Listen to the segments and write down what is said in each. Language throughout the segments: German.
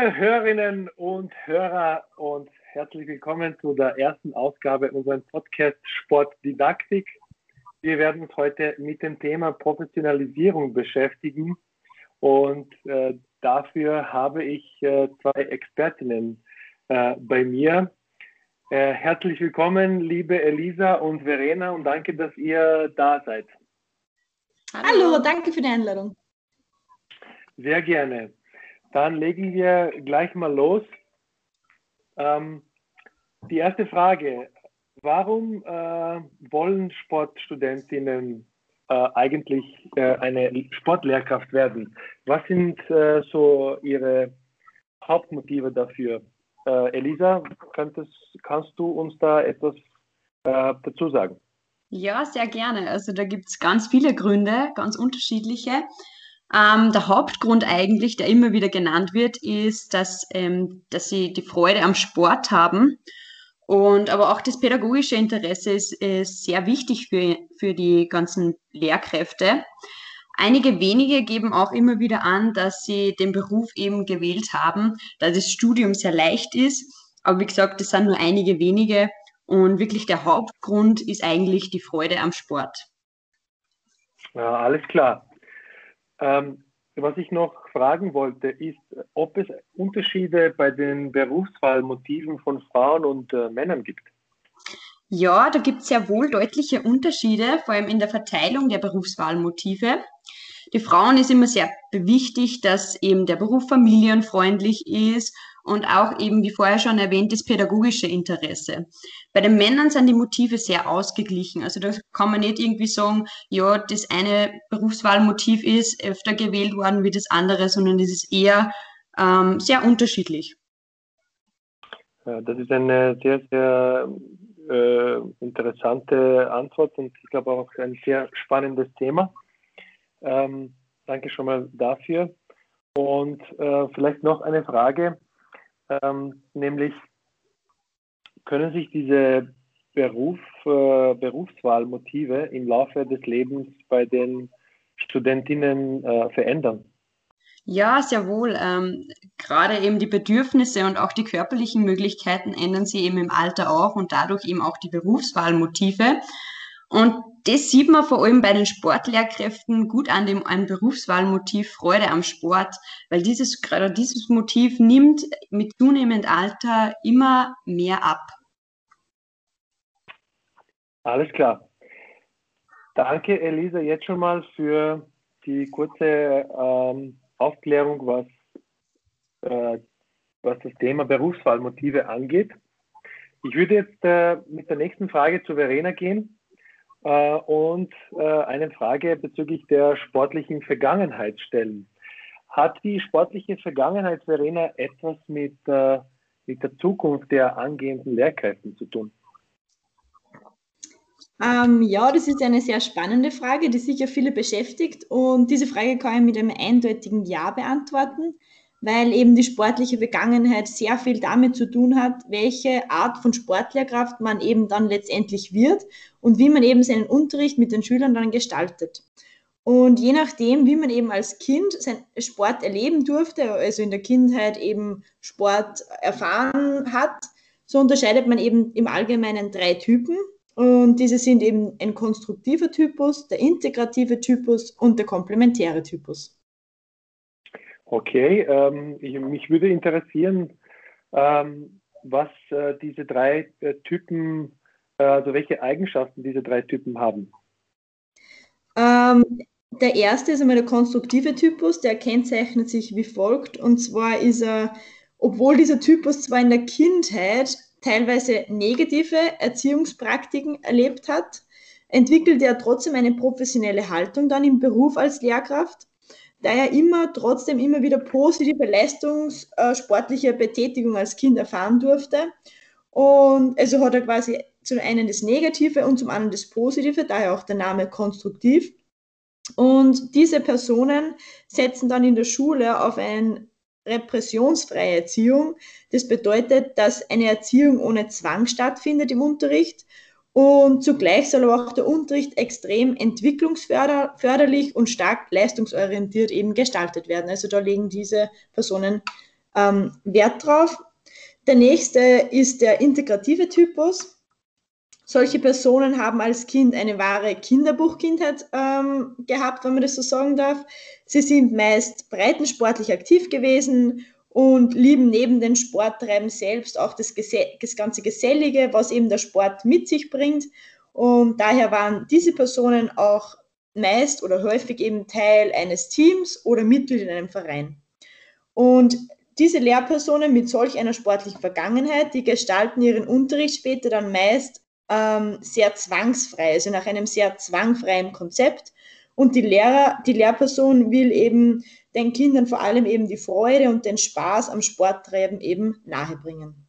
Liebe Hörerinnen und Hörer und herzlich willkommen zu der ersten Ausgabe unseres Podcast Sportdidaktik. Wir werden uns heute mit dem Thema Professionalisierung beschäftigen und äh, dafür habe ich äh, zwei Expertinnen äh, bei mir. Äh, herzlich willkommen, liebe Elisa und Verena und danke, dass ihr da seid. Hallo, Hallo danke für die Einladung. Sehr gerne. Dann legen wir gleich mal los. Ähm, die erste Frage. Warum äh, wollen Sportstudentinnen äh, eigentlich äh, eine Sportlehrkraft werden? Was sind äh, so ihre Hauptmotive dafür? Äh, Elisa, könntest, kannst du uns da etwas äh, dazu sagen? Ja, sehr gerne. Also da gibt es ganz viele Gründe, ganz unterschiedliche. Ähm, der Hauptgrund eigentlich, der immer wieder genannt wird, ist, dass, ähm, dass sie die Freude am Sport haben. Und aber auch das pädagogische Interesse ist, ist sehr wichtig für, für die ganzen Lehrkräfte. Einige wenige geben auch immer wieder an, dass sie den Beruf eben gewählt haben, da das Studium sehr leicht ist. Aber wie gesagt, das sind nur einige wenige. Und wirklich der Hauptgrund ist eigentlich die Freude am Sport. Ja, alles klar. Ähm, was ich noch fragen wollte, ist, ob es Unterschiede bei den Berufswahlmotiven von Frauen und äh, Männern gibt. Ja, da gibt es sehr wohl deutliche Unterschiede, vor allem in der Verteilung der Berufswahlmotive. Die Frauen ist immer sehr wichtig, dass eben der Beruf familienfreundlich ist und auch eben, wie vorher schon erwähnt, das pädagogische Interesse. Bei den Männern sind die Motive sehr ausgeglichen. Also da kann man nicht irgendwie sagen, ja, das eine Berufswahlmotiv ist öfter gewählt worden wie das andere, sondern es ist eher ähm, sehr unterschiedlich. Ja, das ist eine sehr, sehr äh, interessante Antwort und ich glaube auch ein sehr spannendes Thema. Ähm, danke schon mal dafür. Und äh, vielleicht noch eine Frage ähm, nämlich können sich diese Beruf, äh, Berufswahlmotive im Laufe des Lebens bei den Studentinnen äh, verändern? Ja, sehr wohl. Ähm, gerade eben die Bedürfnisse und auch die körperlichen Möglichkeiten ändern sich eben im Alter auch und dadurch eben auch die Berufswahlmotive. Und das sieht man vor allem bei den Sportlehrkräften gut an dem an Berufswahlmotiv Freude am Sport, weil dieses gerade dieses Motiv nimmt mit zunehmendem Alter immer mehr ab. Alles klar. Danke, Elisa, jetzt schon mal für die kurze ähm, Aufklärung, was, äh, was das Thema Berufswahlmotive angeht. Ich würde jetzt äh, mit der nächsten Frage zu Verena gehen. Äh, und äh, eine Frage bezüglich der sportlichen Vergangenheit stellen. Hat die sportliche Vergangenheit, Verena, etwas mit, äh, mit der Zukunft der angehenden Lehrkräfte zu tun? Ähm, ja, das ist eine sehr spannende Frage, die sicher viele beschäftigt. Und diese Frage kann ich mit einem eindeutigen Ja beantworten weil eben die sportliche Vergangenheit sehr viel damit zu tun hat, welche Art von Sportlehrkraft man eben dann letztendlich wird und wie man eben seinen Unterricht mit den Schülern dann gestaltet. Und je nachdem, wie man eben als Kind sein Sport erleben durfte, also in der Kindheit eben Sport erfahren hat, so unterscheidet man eben im Allgemeinen drei Typen. Und diese sind eben ein konstruktiver Typus, der integrative Typus und der komplementäre Typus. Okay, ähm, ich, mich würde interessieren, ähm, was äh, diese drei äh, Typen, äh, also welche Eigenschaften diese drei Typen haben. Ähm, der erste ist einmal der konstruktive Typus, der kennzeichnet sich wie folgt. Und zwar ist er, obwohl dieser Typus zwar in der Kindheit teilweise negative Erziehungspraktiken erlebt hat, entwickelt er trotzdem eine professionelle Haltung dann im Beruf als Lehrkraft da er immer trotzdem immer wieder positive leistungssportliche Betätigung als Kind erfahren durfte. Und also hat er quasi zum einen das Negative und zum anderen das Positive, daher auch der Name konstruktiv. Und diese Personen setzen dann in der Schule auf eine repressionsfreie Erziehung. Das bedeutet, dass eine Erziehung ohne Zwang stattfindet im Unterricht und zugleich soll aber auch der Unterricht extrem entwicklungsförderlich und stark leistungsorientiert eben gestaltet werden. Also da legen diese Personen ähm, Wert drauf. Der nächste ist der integrative Typus. Solche Personen haben als Kind eine wahre Kinderbuchkindheit ähm, gehabt, wenn man das so sagen darf. Sie sind meist breitensportlich aktiv gewesen und lieben neben den Sporttreiben selbst auch das, das ganze Gesellige, was eben der Sport mit sich bringt. Und daher waren diese Personen auch meist oder häufig eben Teil eines Teams oder Mitglied in einem Verein. Und diese Lehrpersonen mit solch einer sportlichen Vergangenheit, die gestalten ihren Unterricht später dann meist ähm, sehr zwangsfrei, also nach einem sehr zwangfreien Konzept. Und die Lehrer, die Lehrperson will eben den Kindern vor allem eben die Freude und den Spaß am Sporttreiben eben nahebringen.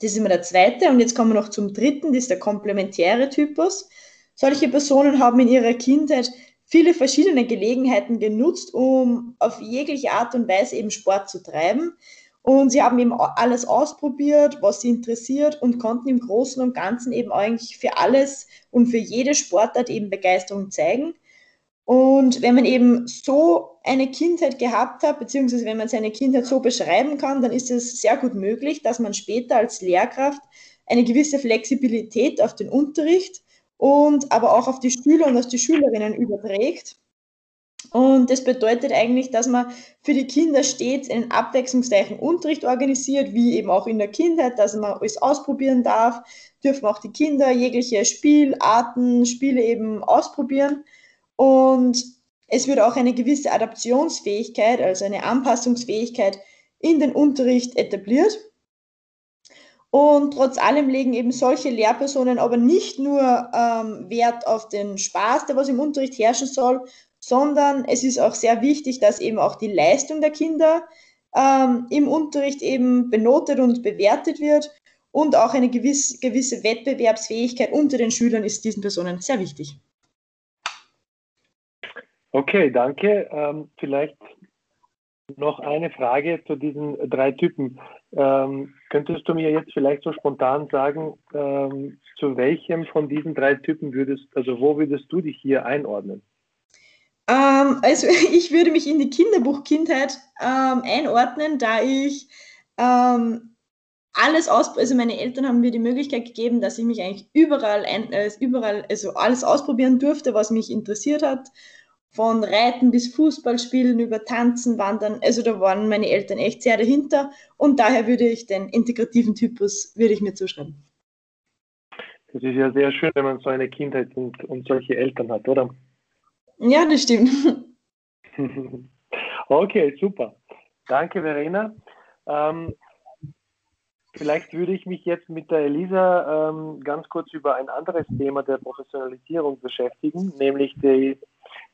Das ist immer der zweite. Und jetzt kommen wir noch zum dritten, das ist der komplementäre Typus. Solche Personen haben in ihrer Kindheit viele verschiedene Gelegenheiten genutzt, um auf jegliche Art und Weise eben Sport zu treiben. Und sie haben eben alles ausprobiert, was sie interessiert und konnten im Großen und Ganzen eben eigentlich für alles und für jede Sportart eben Begeisterung zeigen. Und wenn man eben so eine Kindheit gehabt hat, beziehungsweise wenn man seine Kindheit so beschreiben kann, dann ist es sehr gut möglich, dass man später als Lehrkraft eine gewisse Flexibilität auf den Unterricht und aber auch auf die Schüler und auf die Schülerinnen überträgt und das bedeutet eigentlich, dass man für die Kinder stets einen abwechslungsreichen Unterricht organisiert, wie eben auch in der Kindheit, dass man alles ausprobieren darf, dürfen auch die Kinder jegliche Spielarten, Spiele eben ausprobieren. Und es wird auch eine gewisse Adaptionsfähigkeit, also eine Anpassungsfähigkeit in den Unterricht etabliert. Und trotz allem legen eben solche Lehrpersonen aber nicht nur ähm, Wert auf den Spaß, der was im Unterricht herrschen soll, sondern es ist auch sehr wichtig, dass eben auch die Leistung der Kinder ähm, im Unterricht eben benotet und bewertet wird und auch eine gewisse, gewisse Wettbewerbsfähigkeit unter den Schülern ist diesen Personen sehr wichtig. Okay, danke. Ähm, vielleicht noch eine Frage zu diesen drei Typen. Ähm, könntest du mir jetzt vielleicht so spontan sagen, ähm, zu welchem von diesen drei Typen würdest, also wo würdest du dich hier einordnen? Ähm, also ich würde mich in die Kinderbuchkindheit ähm, einordnen, da ich ähm, alles aus, also meine Eltern haben mir die Möglichkeit gegeben, dass ich mich eigentlich überall, ein, äh, überall, also alles ausprobieren durfte, was mich interessiert hat. Von Reiten bis Fußballspielen über Tanzen, Wandern. Also da waren meine Eltern echt sehr dahinter und daher würde ich den integrativen Typus, würde ich mir zuschreiben. Das ist ja sehr schön, wenn man so eine Kindheit und, und solche Eltern hat, oder? Ja, das stimmt. okay, super. Danke, Verena. Ähm, vielleicht würde ich mich jetzt mit der Elisa ähm, ganz kurz über ein anderes Thema der Professionalisierung beschäftigen, nämlich die,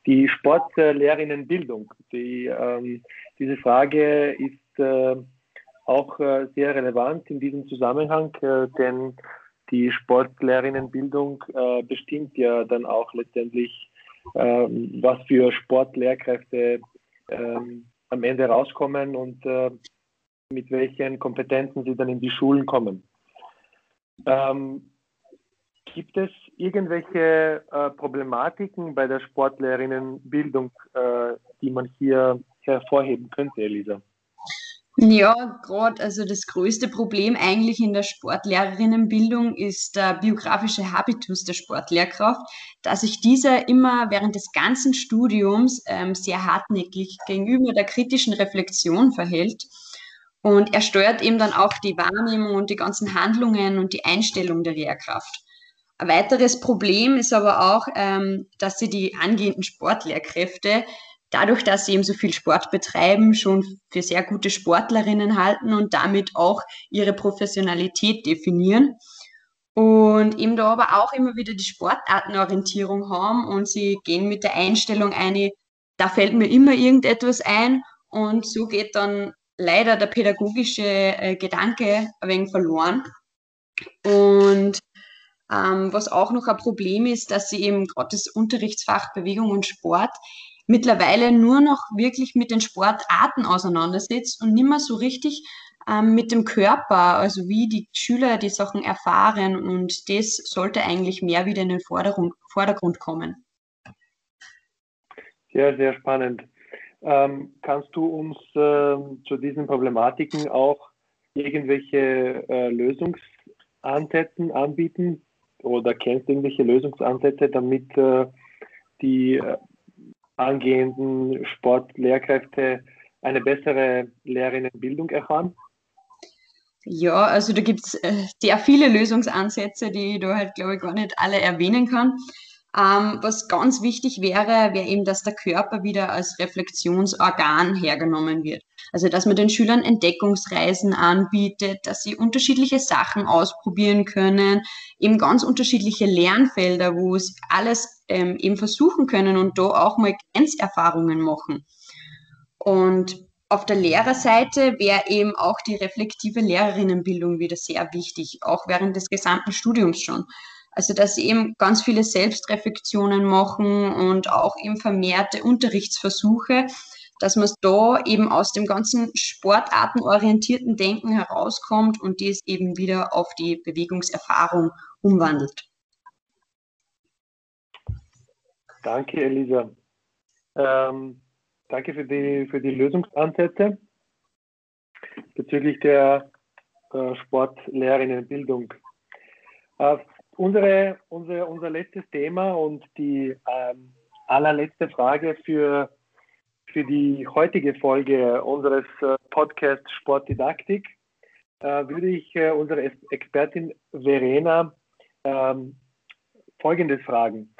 die Sportlehrerinnenbildung. Die, ähm, diese Frage ist äh, auch äh, sehr relevant in diesem Zusammenhang, äh, denn die Sportlehrerinnenbildung äh, bestimmt ja dann auch letztendlich ähm, was für Sportlehrkräfte ähm, am Ende rauskommen und äh, mit welchen Kompetenzen sie dann in die Schulen kommen. Ähm, gibt es irgendwelche äh, Problematiken bei der Sportlehrerinnenbildung, äh, die man hier hervorheben könnte, Elisa? Ja, gerade also das größte Problem eigentlich in der Sportlehrerinnenbildung ist der biografische Habitus der Sportlehrkraft, dass sich dieser immer während des ganzen Studiums ähm, sehr hartnäckig gegenüber der kritischen Reflexion verhält. Und er steuert eben dann auch die Wahrnehmung und die ganzen Handlungen und die Einstellung der Lehrkraft. Ein weiteres Problem ist aber auch, ähm, dass sie die angehenden Sportlehrkräfte dadurch, dass sie eben so viel Sport betreiben, schon für sehr gute Sportlerinnen halten und damit auch ihre Professionalität definieren. Und eben da aber auch immer wieder die Sportartenorientierung haben und sie gehen mit der Einstellung ein, da fällt mir immer irgendetwas ein und so geht dann leider der pädagogische äh, Gedanke ein wenig verloren. Und ähm, was auch noch ein Problem ist, dass sie eben gerade das Unterrichtsfach Bewegung und Sport mittlerweile nur noch wirklich mit den Sportarten auseinandersetzt und nicht mehr so richtig ähm, mit dem Körper, also wie die Schüler die Sachen erfahren. Und das sollte eigentlich mehr wieder in den Vordergrund, Vordergrund kommen. Sehr, sehr spannend. Ähm, kannst du uns äh, zu diesen Problematiken auch irgendwelche äh, Lösungsansätze anbieten oder kennst irgendwelche Lösungsansätze, damit äh, die äh, angehenden Sportlehrkräfte eine bessere Lehrerinnenbildung erfahren? Ja, also da gibt es äh, sehr viele Lösungsansätze, die ich da halt, glaube ich, gar nicht alle erwähnen kann. Ähm, was ganz wichtig wäre, wäre eben, dass der Körper wieder als Reflexionsorgan hergenommen wird. Also, dass man den Schülern Entdeckungsreisen anbietet, dass sie unterschiedliche Sachen ausprobieren können, eben ganz unterschiedliche Lernfelder, wo sie alles ähm, eben versuchen können und da auch mal Grenzerfahrungen machen. Und auf der Lehrerseite wäre eben auch die reflektive Lehrerinnenbildung wieder sehr wichtig, auch während des gesamten Studiums schon. Also dass sie eben ganz viele Selbstreflexionen machen und auch eben vermehrte Unterrichtsversuche, dass man da eben aus dem ganzen sportartenorientierten Denken herauskommt und dies eben wieder auf die Bewegungserfahrung umwandelt. Danke, Elisa. Ähm, danke für die, für die Lösungsansätze bezüglich der äh, Sportlehrerinnenbildung. Äh, Unsere, unsere, unser letztes Thema und die ähm, allerletzte Frage für, für die heutige Folge unseres äh, Podcasts Sportdidaktik äh, würde ich äh, unsere Expertin Verena ähm, Folgendes fragen.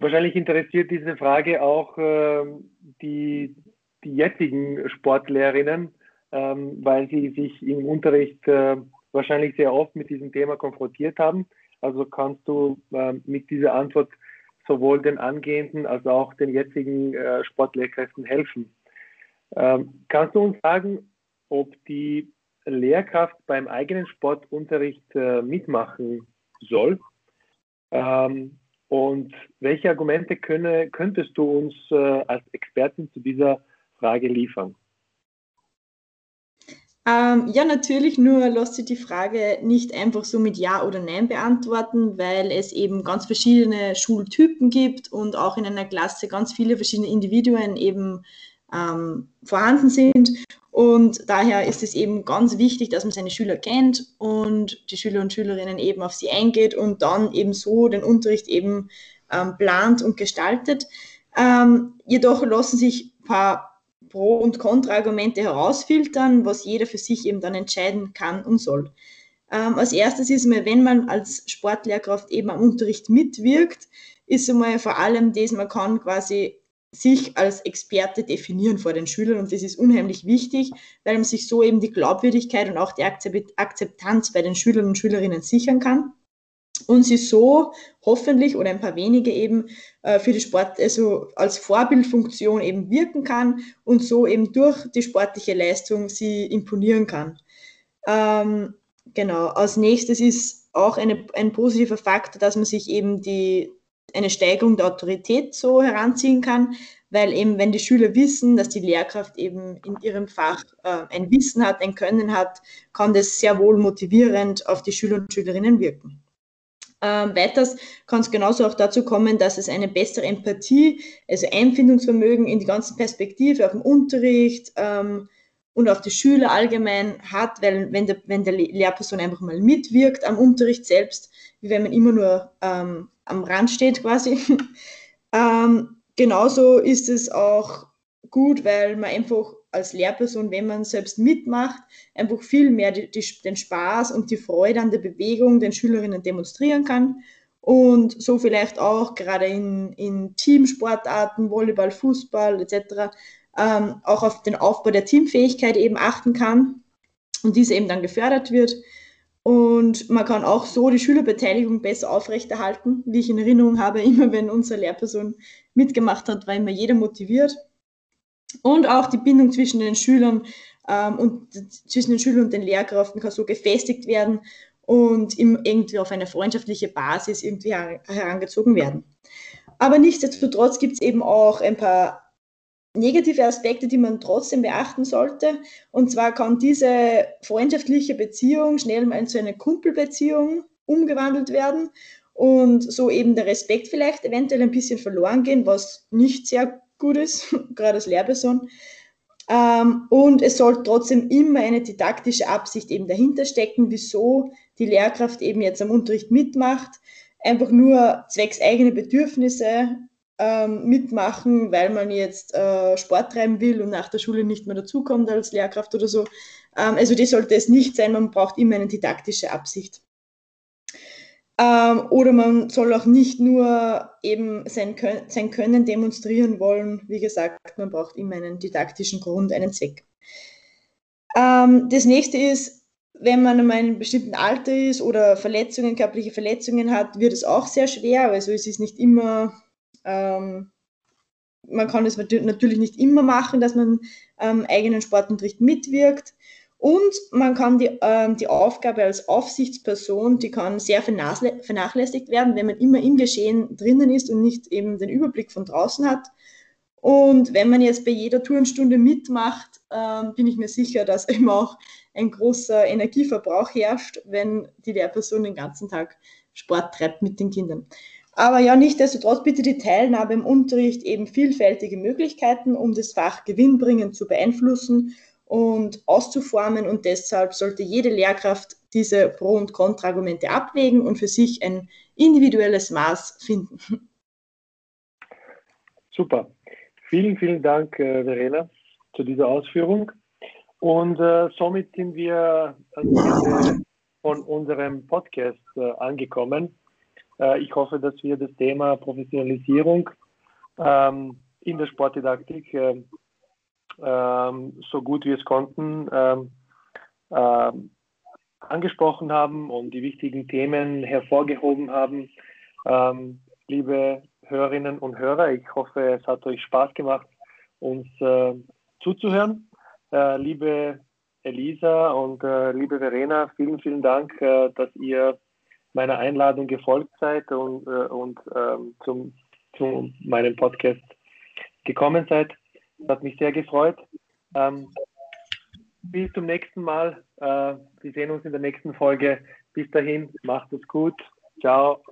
Wahrscheinlich interessiert diese Frage auch ähm, die, die jetzigen Sportlehrerinnen, ähm, weil sie sich im Unterricht wahrscheinlich sehr oft mit diesem Thema konfrontiert haben. Also kannst du mit dieser Antwort sowohl den angehenden als auch den jetzigen äh, Sportlehrkräften helfen. Ähm, kannst du uns sagen, ob die Lehrkraft beim eigenen Sportunterricht äh, mitmachen soll? Ähm, und welche Argumente könne, könntest du uns äh, als Expertin zu dieser Frage liefern? Ähm, ja, natürlich, nur lässt sich die Frage nicht einfach so mit Ja oder Nein beantworten, weil es eben ganz verschiedene Schultypen gibt und auch in einer Klasse ganz viele verschiedene Individuen eben ähm, vorhanden sind. Und daher ist es eben ganz wichtig, dass man seine Schüler kennt und die Schüler und Schülerinnen eben auf sie eingeht und dann eben so den Unterricht eben ähm, plant und gestaltet. Ähm, jedoch lassen sich ein paar Pro- und Kontraargumente herausfiltern, was jeder für sich eben dann entscheiden kann und soll. Ähm, als erstes ist mal, wenn man als Sportlehrkraft eben am Unterricht mitwirkt, ist einmal vor allem das, man kann quasi sich als Experte definieren vor den Schülern und das ist unheimlich wichtig, weil man sich so eben die Glaubwürdigkeit und auch die Akzeptanz bei den Schülern und Schülerinnen sichern kann und sie so hoffentlich oder ein paar wenige eben äh, für die Sport, also als Vorbildfunktion eben wirken kann und so eben durch die sportliche Leistung sie imponieren kann. Ähm, genau, als nächstes ist auch eine, ein positiver Faktor, dass man sich eben die, eine Steigerung der Autorität so heranziehen kann, weil eben, wenn die Schüler wissen, dass die Lehrkraft eben in ihrem Fach äh, ein Wissen hat, ein Können hat, kann das sehr wohl motivierend auf die Schüler und Schülerinnen wirken. Ähm, weiters kann es genauso auch dazu kommen, dass es eine bessere Empathie, also Einfindungsvermögen in die ganze Perspektive auf den Unterricht ähm, und auf die Schüler allgemein hat, weil wenn der, wenn der Lehrperson einfach mal mitwirkt am Unterricht selbst, wie wenn man immer nur ähm, am Rand steht quasi. ähm, genauso ist es auch gut, weil man einfach als Lehrperson, wenn man selbst mitmacht, einfach viel mehr die, die, den Spaß und die Freude an der Bewegung den Schülerinnen demonstrieren kann und so vielleicht auch gerade in, in Teamsportarten, Volleyball, Fußball etc. Ähm, auch auf den Aufbau der Teamfähigkeit eben achten kann und diese eben dann gefördert wird. Und man kann auch so die Schülerbeteiligung besser aufrechterhalten. Wie ich in Erinnerung habe, immer wenn unsere Lehrperson mitgemacht hat, war immer jeder motiviert. Und auch die Bindung zwischen den Schülern ähm, und zwischen den Schülern und den Lehrkräften kann so gefestigt werden und im, irgendwie auf eine freundschaftliche Basis irgendwie herangezogen werden. Aber nichtsdestotrotz gibt es eben auch ein paar negative Aspekte, die man trotzdem beachten sollte. Und zwar kann diese freundschaftliche Beziehung schnell mal zu einer Kumpelbeziehung umgewandelt werden und so eben der Respekt vielleicht eventuell ein bisschen verloren gehen, was nicht sehr gut ist, gerade als Lehrperson. Ähm, und es soll trotzdem immer eine didaktische Absicht eben dahinter stecken, wieso die Lehrkraft eben jetzt am Unterricht mitmacht. Einfach nur zwecks eigene Bedürfnisse ähm, mitmachen, weil man jetzt äh, Sport treiben will und nach der Schule nicht mehr dazukommt als Lehrkraft oder so. Ähm, also das sollte es nicht sein, man braucht immer eine didaktische Absicht. Ähm, oder man soll auch nicht nur eben sein, sein Können demonstrieren wollen. Wie gesagt, man braucht immer einen didaktischen Grund, einen Zweck. Ähm, das nächste ist, wenn man in einem bestimmten Alter ist oder Verletzungen, körperliche Verletzungen hat, wird es auch sehr schwer. Also es ist nicht immer, ähm, man kann es natürlich nicht immer machen, dass man ähm, eigenen Sportunterricht mitwirkt. Und man kann die, ähm, die Aufgabe als Aufsichtsperson, die kann sehr vernachlässigt werden, wenn man immer im Geschehen drinnen ist und nicht eben den Überblick von draußen hat. Und wenn man jetzt bei jeder Turnstunde mitmacht, ähm, bin ich mir sicher, dass eben auch ein großer Energieverbrauch herrscht, wenn die Lehrperson den ganzen Tag Sport treibt mit den Kindern. Aber ja, nichtsdestotrotz bitte die Teilnahme im Unterricht eben vielfältige Möglichkeiten, um das Fach gewinnbringend zu beeinflussen und auszuformen. Und deshalb sollte jede Lehrkraft diese Pro- und Kontraargumente abwägen und für sich ein individuelles Maß finden. Super. Vielen, vielen Dank, äh, Verena, zu dieser Ausführung. Und äh, somit sind wir von unserem Podcast äh, angekommen. Äh, ich hoffe, dass wir das Thema Professionalisierung ähm, in der Sportdidaktik äh, ähm, so gut wir es konnten ähm, ähm, angesprochen haben und die wichtigen Themen hervorgehoben haben. Ähm, liebe Hörerinnen und Hörer, ich hoffe, es hat euch Spaß gemacht, uns äh, zuzuhören. Äh, liebe Elisa und äh, liebe Verena, vielen, vielen Dank, äh, dass ihr meiner Einladung gefolgt seid und, äh, und ähm, zum, zu meinem Podcast gekommen seid. Das hat mich sehr gefreut. Ähm, bis zum nächsten Mal. Äh, wir sehen uns in der nächsten Folge. Bis dahin, macht es gut. Ciao.